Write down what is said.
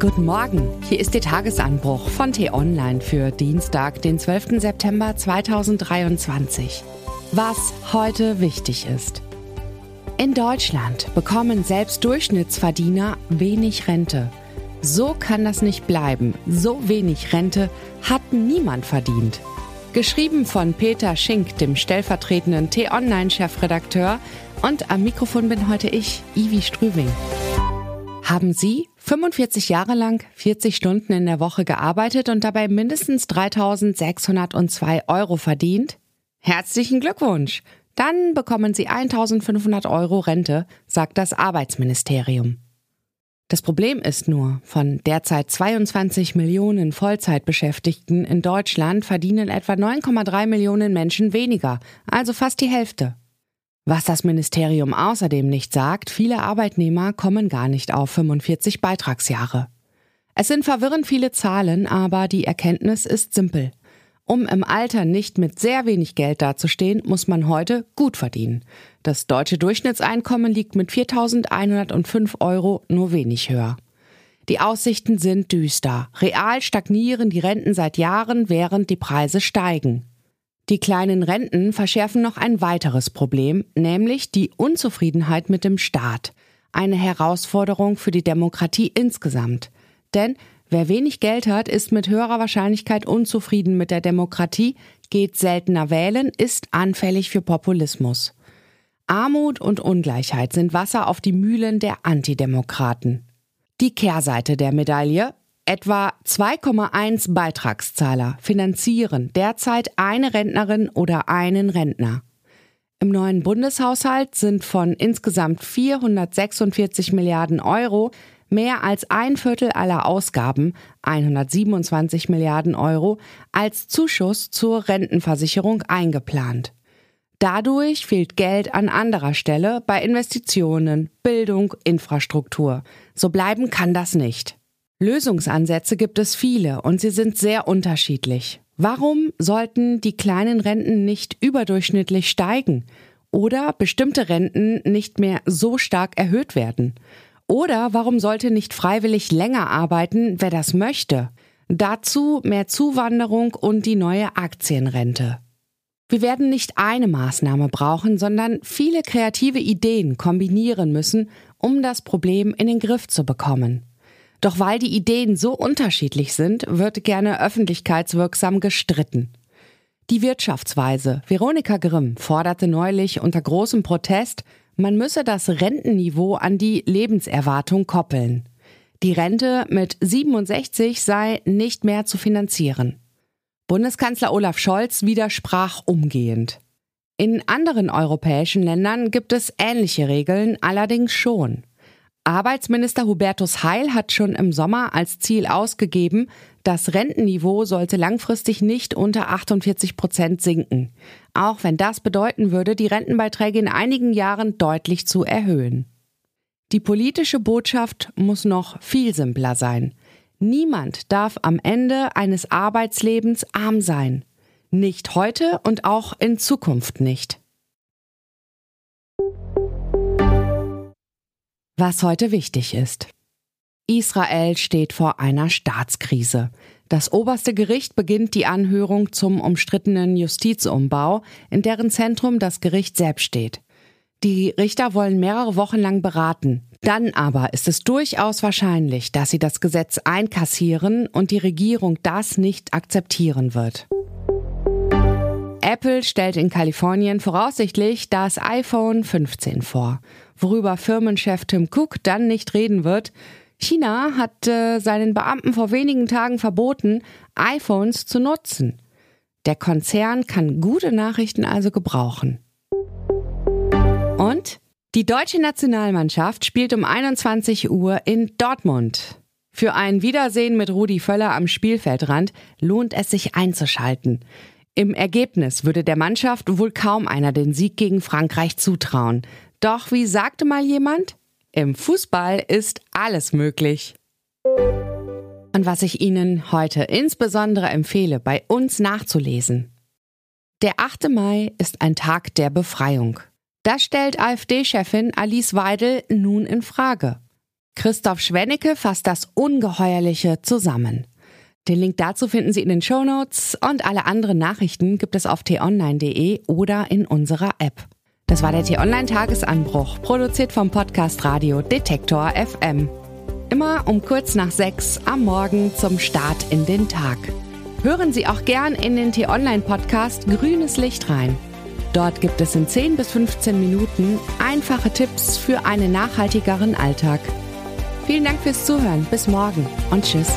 Guten Morgen, hier ist der Tagesanbruch von T-Online für Dienstag, den 12. September 2023. Was heute wichtig ist. In Deutschland bekommen selbst Durchschnittsverdiener wenig Rente. So kann das nicht bleiben. So wenig Rente hat niemand verdient. Geschrieben von Peter Schink, dem stellvertretenden T-Online-Chefredakteur. Und am Mikrofon bin heute ich, Ivi Strüving. Haben Sie 45 Jahre lang 40 Stunden in der Woche gearbeitet und dabei mindestens 3602 Euro verdient? Herzlichen Glückwunsch! Dann bekommen Sie 1500 Euro Rente, sagt das Arbeitsministerium. Das Problem ist nur, von derzeit 22 Millionen Vollzeitbeschäftigten in Deutschland verdienen etwa 9,3 Millionen Menschen weniger, also fast die Hälfte. Was das Ministerium außerdem nicht sagt, viele Arbeitnehmer kommen gar nicht auf 45 Beitragsjahre. Es sind verwirrend viele Zahlen, aber die Erkenntnis ist simpel. Um im Alter nicht mit sehr wenig Geld dazustehen, muss man heute gut verdienen. Das deutsche Durchschnittseinkommen liegt mit 4.105 Euro nur wenig höher. Die Aussichten sind düster. Real stagnieren die Renten seit Jahren, während die Preise steigen. Die kleinen Renten verschärfen noch ein weiteres Problem, nämlich die Unzufriedenheit mit dem Staat. Eine Herausforderung für die Demokratie insgesamt. Denn wer wenig Geld hat, ist mit höherer Wahrscheinlichkeit unzufrieden mit der Demokratie, geht seltener wählen, ist anfällig für Populismus. Armut und Ungleichheit sind Wasser auf die Mühlen der Antidemokraten. Die Kehrseite der Medaille Etwa 2,1 Beitragszahler finanzieren derzeit eine Rentnerin oder einen Rentner. Im neuen Bundeshaushalt sind von insgesamt 446 Milliarden Euro mehr als ein Viertel aller Ausgaben, 127 Milliarden Euro, als Zuschuss zur Rentenversicherung eingeplant. Dadurch fehlt Geld an anderer Stelle bei Investitionen, Bildung, Infrastruktur. So bleiben kann das nicht. Lösungsansätze gibt es viele und sie sind sehr unterschiedlich. Warum sollten die kleinen Renten nicht überdurchschnittlich steigen oder bestimmte Renten nicht mehr so stark erhöht werden? Oder warum sollte nicht freiwillig länger arbeiten, wer das möchte? Dazu mehr Zuwanderung und die neue Aktienrente. Wir werden nicht eine Maßnahme brauchen, sondern viele kreative Ideen kombinieren müssen, um das Problem in den Griff zu bekommen. Doch weil die Ideen so unterschiedlich sind, wird gerne öffentlichkeitswirksam gestritten. Die Wirtschaftsweise Veronika Grimm forderte neulich unter großem Protest, man müsse das Rentenniveau an die Lebenserwartung koppeln. Die Rente mit 67 sei nicht mehr zu finanzieren. Bundeskanzler Olaf Scholz widersprach umgehend. In anderen europäischen Ländern gibt es ähnliche Regeln allerdings schon. Arbeitsminister Hubertus Heil hat schon im Sommer als Ziel ausgegeben, das Rentenniveau sollte langfristig nicht unter 48 Prozent sinken, auch wenn das bedeuten würde, die Rentenbeiträge in einigen Jahren deutlich zu erhöhen. Die politische Botschaft muss noch viel simpler sein. Niemand darf am Ende eines Arbeitslebens arm sein. Nicht heute und auch in Zukunft nicht. Was heute wichtig ist. Israel steht vor einer Staatskrise. Das oberste Gericht beginnt die Anhörung zum umstrittenen Justizumbau, in deren Zentrum das Gericht selbst steht. Die Richter wollen mehrere Wochen lang beraten. Dann aber ist es durchaus wahrscheinlich, dass sie das Gesetz einkassieren und die Regierung das nicht akzeptieren wird. Apple stellt in Kalifornien voraussichtlich das iPhone 15 vor. Worüber Firmenchef Tim Cook dann nicht reden wird, China hat äh, seinen Beamten vor wenigen Tagen verboten, iPhones zu nutzen. Der Konzern kann gute Nachrichten also gebrauchen. Und die deutsche Nationalmannschaft spielt um 21 Uhr in Dortmund. Für ein Wiedersehen mit Rudi Völler am Spielfeldrand lohnt es sich einzuschalten. Im Ergebnis würde der Mannschaft wohl kaum einer den Sieg gegen Frankreich zutrauen. Doch wie sagte mal jemand, im Fußball ist alles möglich. Und was ich Ihnen heute insbesondere empfehle, bei uns nachzulesen. Der 8. Mai ist ein Tag der Befreiung. Das stellt AfD-Chefin Alice Weidel nun in Frage. Christoph Schwennecke fasst das Ungeheuerliche zusammen. Den Link dazu finden Sie in den Show Notes und alle anderen Nachrichten gibt es auf t-online.de oder in unserer App. Das war der T-Online Tagesanbruch, produziert vom Podcast Radio Detektor FM. Immer um kurz nach sechs am Morgen zum Start in den Tag. Hören Sie auch gern in den T-Online Podcast Grünes Licht rein. Dort gibt es in 10 bis 15 Minuten einfache Tipps für einen nachhaltigeren Alltag. Vielen Dank fürs Zuhören. Bis morgen und tschüss.